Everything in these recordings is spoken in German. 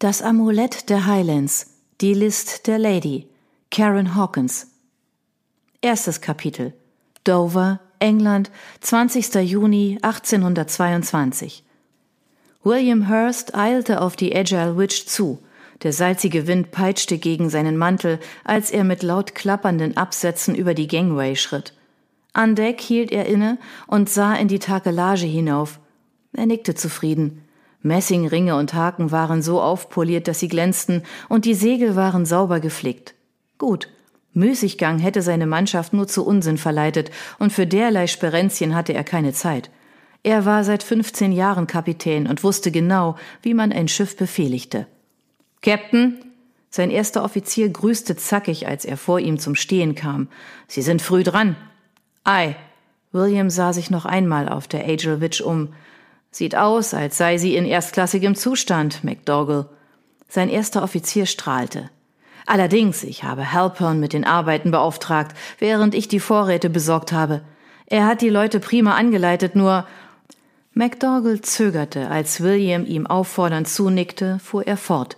Das Amulett der Highlands, die List der Lady, Karen Hawkins. Erstes Kapitel. Dover, England, 20. Juni 1822. William Hurst eilte auf die Agile Witch zu. Der salzige Wind peitschte gegen seinen Mantel, als er mit laut klappernden Absätzen über die Gangway schritt. An Deck hielt er inne und sah in die Takelage hinauf. Er nickte zufrieden. Messingringe und Haken waren so aufpoliert, dass sie glänzten, und die Segel waren sauber geflickt. Gut, Müßiggang hätte seine Mannschaft nur zu Unsinn verleitet, und für derlei Sperenzien hatte er keine Zeit. Er war seit 15 Jahren Kapitän und wusste genau, wie man ein Schiff befehligte. Captain! Sein erster Offizier grüßte zackig, als er vor ihm zum Stehen kam. Sie sind früh dran. Ei. William sah sich noch einmal auf der Angel Witch um. Sieht aus, als sei sie in erstklassigem Zustand, McDougall. Sein erster Offizier strahlte. Allerdings, ich habe Halpern mit den Arbeiten beauftragt, während ich die Vorräte besorgt habe. Er hat die Leute prima angeleitet, nur McDougall zögerte, als William ihm auffordernd zunickte, fuhr er fort.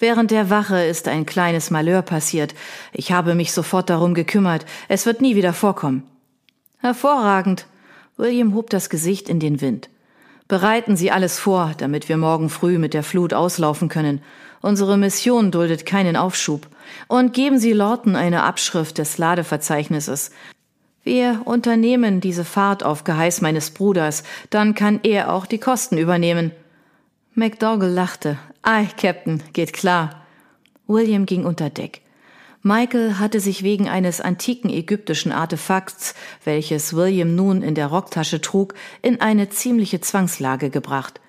Während der Wache ist ein kleines Malheur passiert. Ich habe mich sofort darum gekümmert. Es wird nie wieder vorkommen. Hervorragend. William hob das Gesicht in den Wind. Bereiten Sie alles vor, damit wir morgen früh mit der Flut auslaufen können. Unsere Mission duldet keinen Aufschub. Und geben Sie Lorton eine Abschrift des Ladeverzeichnisses. Wir unternehmen diese Fahrt auf Geheiß meines Bruders, dann kann er auch die Kosten übernehmen. McDougall lachte. Ei, Captain, geht klar. William ging unter Deck. Michael hatte sich wegen eines antiken ägyptischen Artefakts, welches William nun in der Rocktasche trug, in eine ziemliche Zwangslage gebracht.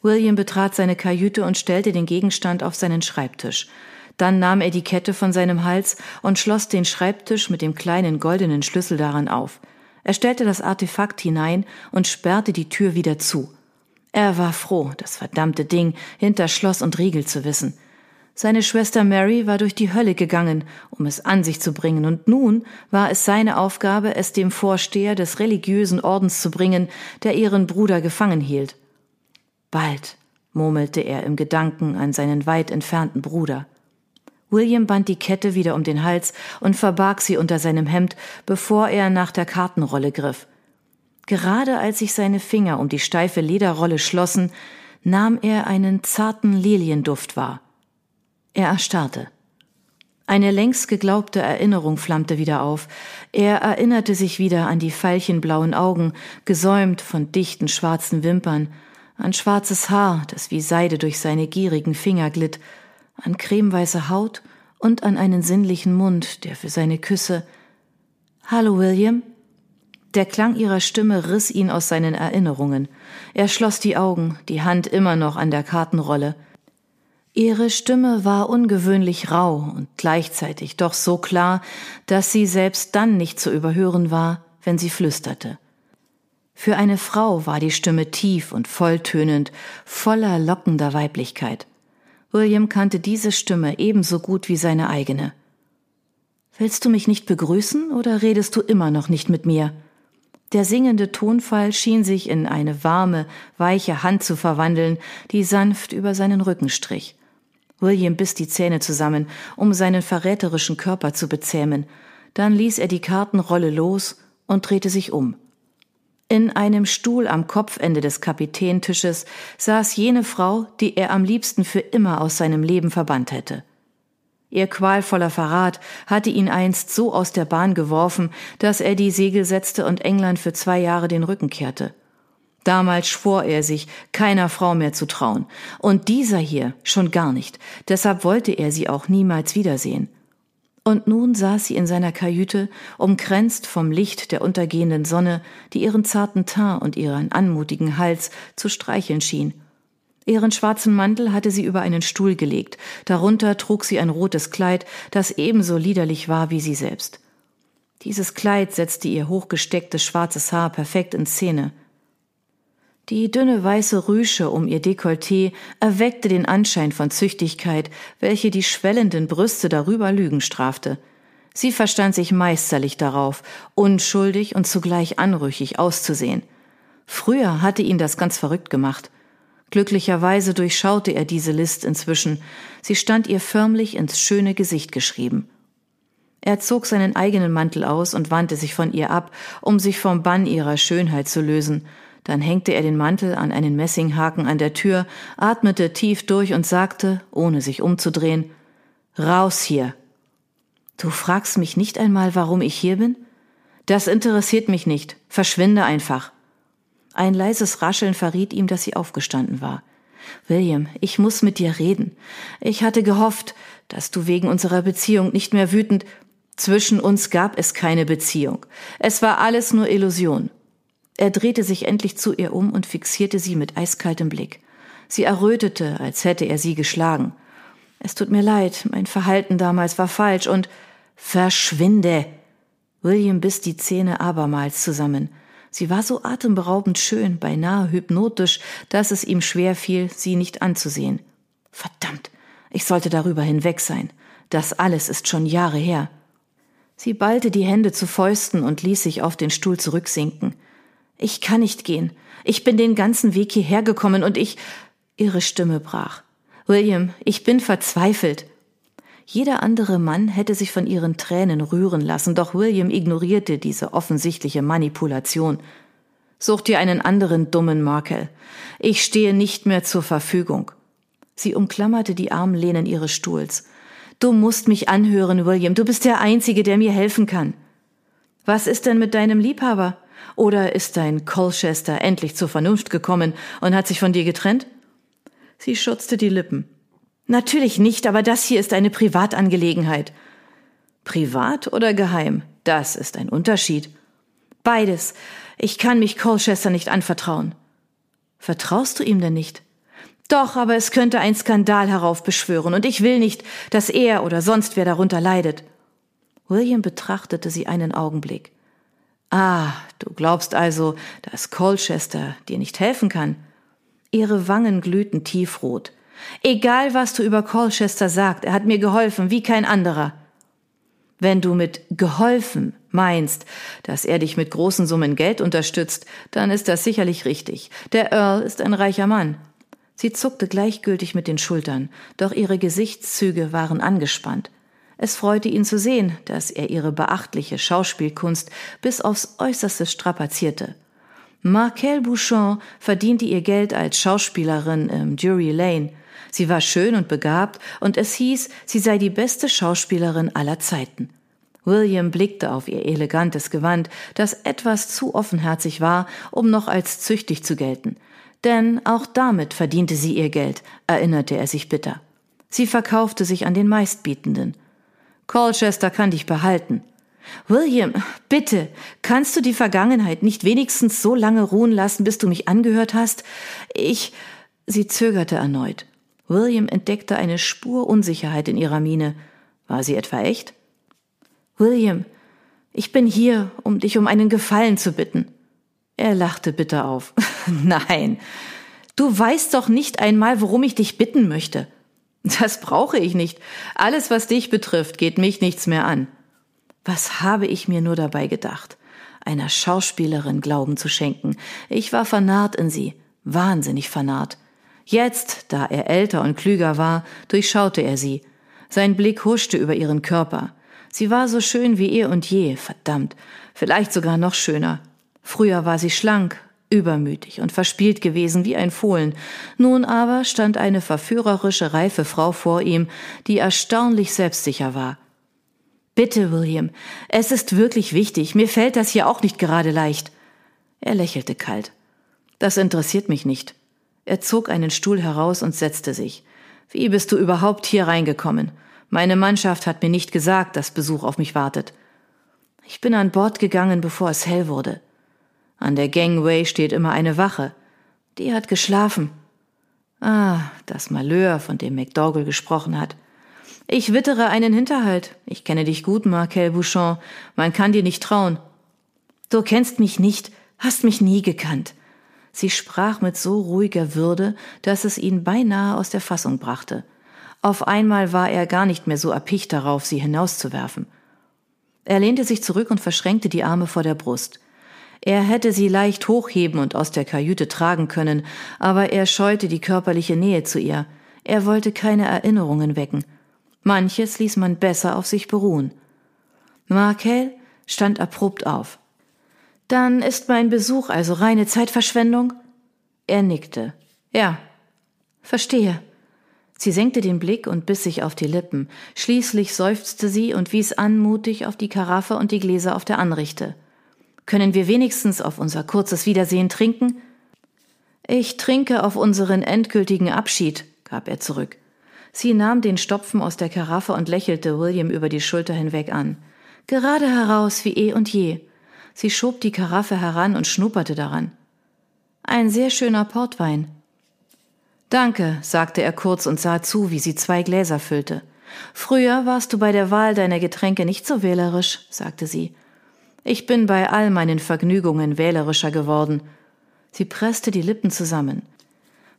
William betrat seine Kajüte und stellte den Gegenstand auf seinen Schreibtisch. Dann nahm er die Kette von seinem Hals und schloss den Schreibtisch mit dem kleinen goldenen Schlüssel daran auf. Er stellte das Artefakt hinein und sperrte die Tür wieder zu. Er war froh, das verdammte Ding hinter Schloss und Riegel zu wissen. Seine Schwester Mary war durch die Hölle gegangen, um es an sich zu bringen, und nun war es seine Aufgabe, es dem Vorsteher des religiösen Ordens zu bringen, der ihren Bruder gefangen hielt. Bald, murmelte er im Gedanken an seinen weit entfernten Bruder. William band die Kette wieder um den Hals und verbarg sie unter seinem Hemd, bevor er nach der Kartenrolle griff. Gerade als sich seine Finger um die steife Lederrolle schlossen, nahm er einen zarten Lilienduft wahr. Er erstarrte. Eine längst geglaubte Erinnerung flammte wieder auf. Er erinnerte sich wieder an die veilchenblauen Augen, gesäumt von dichten schwarzen Wimpern, an schwarzes Haar, das wie Seide durch seine gierigen Finger glitt, an cremeweiße Haut und an einen sinnlichen Mund, der für seine Küsse Hallo, William? Der Klang ihrer Stimme riss ihn aus seinen Erinnerungen. Er schloss die Augen, die Hand immer noch an der Kartenrolle. Ihre Stimme war ungewöhnlich rau und gleichzeitig doch so klar, dass sie selbst dann nicht zu überhören war, wenn sie flüsterte. Für eine Frau war die Stimme tief und volltönend, voller lockender Weiblichkeit. William kannte diese Stimme ebenso gut wie seine eigene. Willst du mich nicht begrüßen oder redest du immer noch nicht mit mir? Der singende Tonfall schien sich in eine warme, weiche Hand zu verwandeln, die sanft über seinen Rücken strich. William biss die Zähne zusammen, um seinen verräterischen Körper zu bezähmen. Dann ließ er die Kartenrolle los und drehte sich um. In einem Stuhl am Kopfende des Kapitäntisches saß jene Frau, die er am liebsten für immer aus seinem Leben verbannt hätte. Ihr qualvoller Verrat hatte ihn einst so aus der Bahn geworfen, dass er die Segel setzte und England für zwei Jahre den Rücken kehrte. Damals schwor er sich, keiner Frau mehr zu trauen. Und dieser hier schon gar nicht. Deshalb wollte er sie auch niemals wiedersehen. Und nun saß sie in seiner Kajüte, umkränzt vom Licht der untergehenden Sonne, die ihren zarten Teint und ihren anmutigen Hals zu streicheln schien. Ihren schwarzen Mantel hatte sie über einen Stuhl gelegt, darunter trug sie ein rotes Kleid, das ebenso liederlich war wie sie selbst. Dieses Kleid setzte ihr hochgestecktes schwarzes Haar perfekt in Szene. Die dünne weiße Rüsche um ihr Dekolleté erweckte den Anschein von Züchtigkeit, welche die schwellenden Brüste darüber Lügen strafte. Sie verstand sich meisterlich darauf, unschuldig und zugleich anrüchig auszusehen. Früher hatte ihn das ganz verrückt gemacht. Glücklicherweise durchschaute er diese List inzwischen. Sie stand ihr förmlich ins schöne Gesicht geschrieben. Er zog seinen eigenen Mantel aus und wandte sich von ihr ab, um sich vom Bann ihrer Schönheit zu lösen. Dann hängte er den Mantel an einen Messinghaken an der Tür, atmete tief durch und sagte, ohne sich umzudrehen, Raus hier. Du fragst mich nicht einmal, warum ich hier bin? Das interessiert mich nicht. Verschwinde einfach. Ein leises Rascheln verriet ihm, dass sie aufgestanden war. William, ich muss mit dir reden. Ich hatte gehofft, dass du wegen unserer Beziehung nicht mehr wütend. Zwischen uns gab es keine Beziehung. Es war alles nur Illusion. Er drehte sich endlich zu ihr um und fixierte sie mit eiskaltem Blick. Sie errötete, als hätte er sie geschlagen. Es tut mir leid, mein Verhalten damals war falsch und Verschwinde. William biss die Zähne abermals zusammen. Sie war so atemberaubend schön, beinahe hypnotisch, dass es ihm schwer fiel, sie nicht anzusehen. Verdammt, ich sollte darüber hinweg sein. Das alles ist schon Jahre her. Sie ballte die Hände zu Fäusten und ließ sich auf den Stuhl zurücksinken. Ich kann nicht gehen. Ich bin den ganzen Weg hierher gekommen und ich. Ihre Stimme brach. William, ich bin verzweifelt. Jeder andere Mann hätte sich von ihren Tränen rühren lassen, doch William ignorierte diese offensichtliche Manipulation. Such dir einen anderen dummen Markel. Ich stehe nicht mehr zur Verfügung. Sie umklammerte die Armlehnen ihres Stuhls. Du musst mich anhören, William. Du bist der Einzige, der mir helfen kann. Was ist denn mit deinem Liebhaber? Oder ist dein Colchester endlich zur Vernunft gekommen und hat sich von dir getrennt? Sie schutzte die Lippen. Natürlich nicht, aber das hier ist eine Privatangelegenheit. Privat oder geheim? Das ist ein Unterschied. Beides. Ich kann mich Colchester nicht anvertrauen. Vertraust du ihm denn nicht? Doch, aber es könnte ein Skandal heraufbeschwören, und ich will nicht, dass er oder sonst wer darunter leidet. William betrachtete sie einen Augenblick. Ah, du glaubst also, dass Colchester dir nicht helfen kann? Ihre Wangen glühten tiefrot. Egal, was du über Colchester sagst, er hat mir geholfen wie kein anderer. Wenn du mit geholfen meinst, dass er dich mit großen Summen Geld unterstützt, dann ist das sicherlich richtig. Der Earl ist ein reicher Mann. Sie zuckte gleichgültig mit den Schultern, doch ihre Gesichtszüge waren angespannt. Es freute ihn zu sehen, dass er ihre beachtliche Schauspielkunst bis aufs äußerste strapazierte. Markel Bouchon verdiente ihr Geld als Schauspielerin im Drury Lane, Sie war schön und begabt, und es hieß, sie sei die beste Schauspielerin aller Zeiten. William blickte auf ihr elegantes Gewand, das etwas zu offenherzig war, um noch als züchtig zu gelten. Denn auch damit verdiente sie ihr Geld, erinnerte er sich bitter. Sie verkaufte sich an den Meistbietenden. Colchester kann dich behalten. William, bitte, kannst du die Vergangenheit nicht wenigstens so lange ruhen lassen, bis du mich angehört hast? Ich. Sie zögerte erneut. William entdeckte eine Spur Unsicherheit in ihrer Miene. War sie etwa echt? William, ich bin hier, um dich um einen Gefallen zu bitten. Er lachte bitter auf. Nein, du weißt doch nicht einmal, worum ich dich bitten möchte. Das brauche ich nicht. Alles, was dich betrifft, geht mich nichts mehr an. Was habe ich mir nur dabei gedacht, einer Schauspielerin Glauben zu schenken. Ich war vernarrt in sie, wahnsinnig vernarrt. Jetzt, da er älter und klüger war, durchschaute er sie. Sein Blick huschte über ihren Körper. Sie war so schön wie eh und je, verdammt, vielleicht sogar noch schöner. Früher war sie schlank, übermütig und verspielt gewesen wie ein Fohlen. Nun aber stand eine verführerische, reife Frau vor ihm, die erstaunlich selbstsicher war. Bitte, William, es ist wirklich wichtig, mir fällt das hier auch nicht gerade leicht. Er lächelte kalt. Das interessiert mich nicht. Er zog einen Stuhl heraus und setzte sich. Wie bist du überhaupt hier reingekommen? Meine Mannschaft hat mir nicht gesagt, dass Besuch auf mich wartet. Ich bin an Bord gegangen, bevor es hell wurde. An der Gangway steht immer eine Wache. Die hat geschlafen. Ah, das Malheur, von dem McDougall gesprochen hat. Ich wittere einen Hinterhalt. Ich kenne dich gut, Markel Bouchon. Man kann dir nicht trauen. Du kennst mich nicht, hast mich nie gekannt. Sie sprach mit so ruhiger Würde, dass es ihn beinahe aus der Fassung brachte. Auf einmal war er gar nicht mehr so erpicht darauf, sie hinauszuwerfen. Er lehnte sich zurück und verschränkte die Arme vor der Brust. Er hätte sie leicht hochheben und aus der Kajüte tragen können, aber er scheute die körperliche Nähe zu ihr. Er wollte keine Erinnerungen wecken. Manches ließ man besser auf sich beruhen. Markel stand abrupt auf. Dann ist mein Besuch also reine Zeitverschwendung? Er nickte. Ja. Verstehe. Sie senkte den Blick und biss sich auf die Lippen. Schließlich seufzte sie und wies anmutig auf die Karaffe und die Gläser auf der Anrichte. Können wir wenigstens auf unser kurzes Wiedersehen trinken? Ich trinke auf unseren endgültigen Abschied, gab er zurück. Sie nahm den Stopfen aus der Karaffe und lächelte William über die Schulter hinweg an. Gerade heraus wie eh und je. Sie schob die Karaffe heran und schnupperte daran. Ein sehr schöner Portwein. Danke, sagte er kurz und sah zu, wie sie zwei Gläser füllte. Früher warst du bei der Wahl deiner Getränke nicht so wählerisch, sagte sie. Ich bin bei all meinen Vergnügungen wählerischer geworden. Sie presste die Lippen zusammen.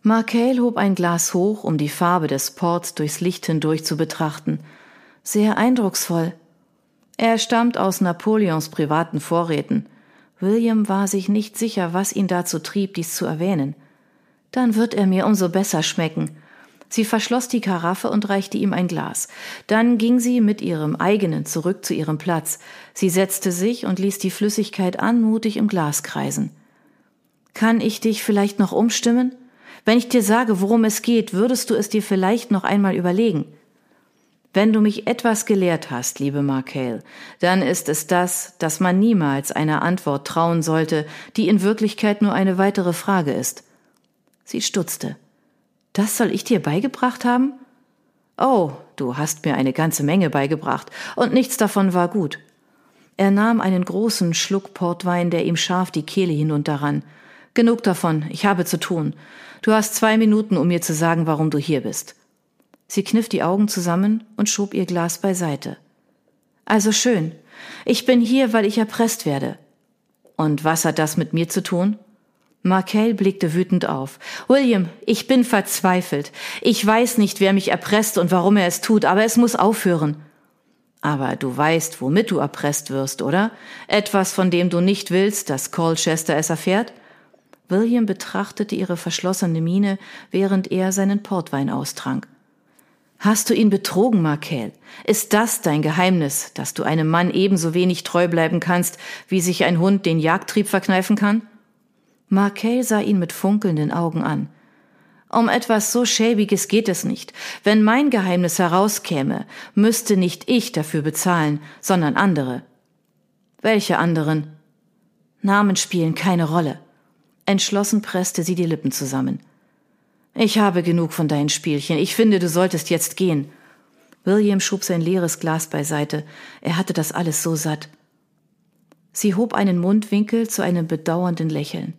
Markel hob ein Glas hoch, um die Farbe des Ports durchs Licht hindurch zu betrachten. Sehr eindrucksvoll. Er stammt aus Napoleons privaten Vorräten. William war sich nicht sicher, was ihn dazu trieb, dies zu erwähnen. Dann wird er mir umso besser schmecken. Sie verschloss die Karaffe und reichte ihm ein Glas. Dann ging sie mit ihrem eigenen zurück zu ihrem Platz. Sie setzte sich und ließ die Flüssigkeit anmutig im Glas kreisen. Kann ich dich vielleicht noch umstimmen? Wenn ich dir sage, worum es geht, würdest du es dir vielleicht noch einmal überlegen. Wenn du mich etwas gelehrt hast, liebe Markel, dann ist es das, dass man niemals einer Antwort trauen sollte, die in Wirklichkeit nur eine weitere Frage ist. Sie stutzte. Das soll ich dir beigebracht haben? Oh, du hast mir eine ganze Menge beigebracht, und nichts davon war gut. Er nahm einen großen Schluck Portwein, der ihm scharf die Kehle hinunterrann. Genug davon, ich habe zu tun. Du hast zwei Minuten, um mir zu sagen, warum du hier bist. Sie kniff die Augen zusammen und schob ihr Glas beiseite. Also schön. Ich bin hier, weil ich erpresst werde. Und was hat das mit mir zu tun? Markel blickte wütend auf. William, ich bin verzweifelt. Ich weiß nicht, wer mich erpresst und warum er es tut, aber es muss aufhören. Aber du weißt, womit du erpresst wirst, oder? Etwas, von dem du nicht willst, dass Colchester es erfährt? William betrachtete ihre verschlossene Miene, während er seinen Portwein austrank. Hast du ihn betrogen, Markel? Ist das dein Geheimnis, dass du einem Mann ebenso wenig treu bleiben kannst, wie sich ein Hund den Jagdtrieb verkneifen kann? Markel sah ihn mit funkelnden Augen an. Um etwas so schäbiges geht es nicht. Wenn mein Geheimnis herauskäme, müsste nicht ich dafür bezahlen, sondern andere. Welche anderen? Namen spielen keine Rolle. Entschlossen presste sie die Lippen zusammen. Ich habe genug von deinen Spielchen. Ich finde, du solltest jetzt gehen. William schob sein leeres Glas beiseite. Er hatte das alles so satt. Sie hob einen Mundwinkel zu einem bedauernden Lächeln.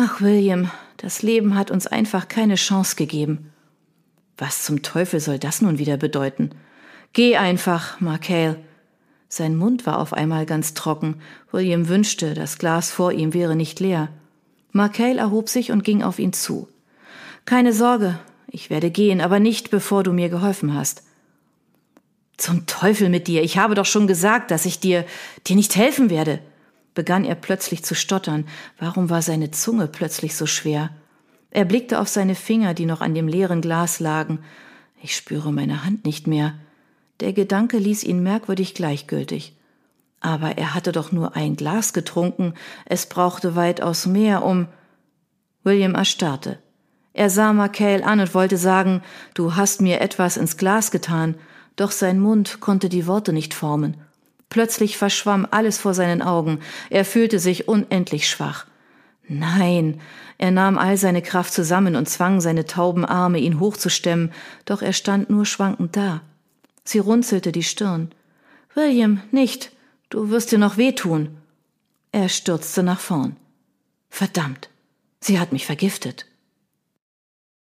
Ach, William, das Leben hat uns einfach keine Chance gegeben. Was zum Teufel soll das nun wieder bedeuten? Geh einfach, Markel. Sein Mund war auf einmal ganz trocken. William wünschte, das Glas vor ihm wäre nicht leer. Markel erhob sich und ging auf ihn zu. Keine Sorge, ich werde gehen, aber nicht bevor du mir geholfen hast. Zum Teufel mit dir, ich habe doch schon gesagt, dass ich dir, dir nicht helfen werde begann er plötzlich zu stottern. Warum war seine Zunge plötzlich so schwer? Er blickte auf seine Finger, die noch an dem leeren Glas lagen. Ich spüre meine Hand nicht mehr. Der Gedanke ließ ihn merkwürdig gleichgültig. Aber er hatte doch nur ein Glas getrunken, es brauchte weitaus mehr, um. William erstarrte. Er sah Markel an und wollte sagen, du hast mir etwas ins Glas getan, doch sein Mund konnte die Worte nicht formen. Plötzlich verschwamm alles vor seinen Augen. Er fühlte sich unendlich schwach. Nein, er nahm all seine Kraft zusammen und zwang seine tauben Arme, ihn hochzustemmen, doch er stand nur schwankend da. Sie runzelte die Stirn. William, nicht. Du wirst dir noch wehtun. Er stürzte nach vorn. Verdammt, sie hat mich vergiftet.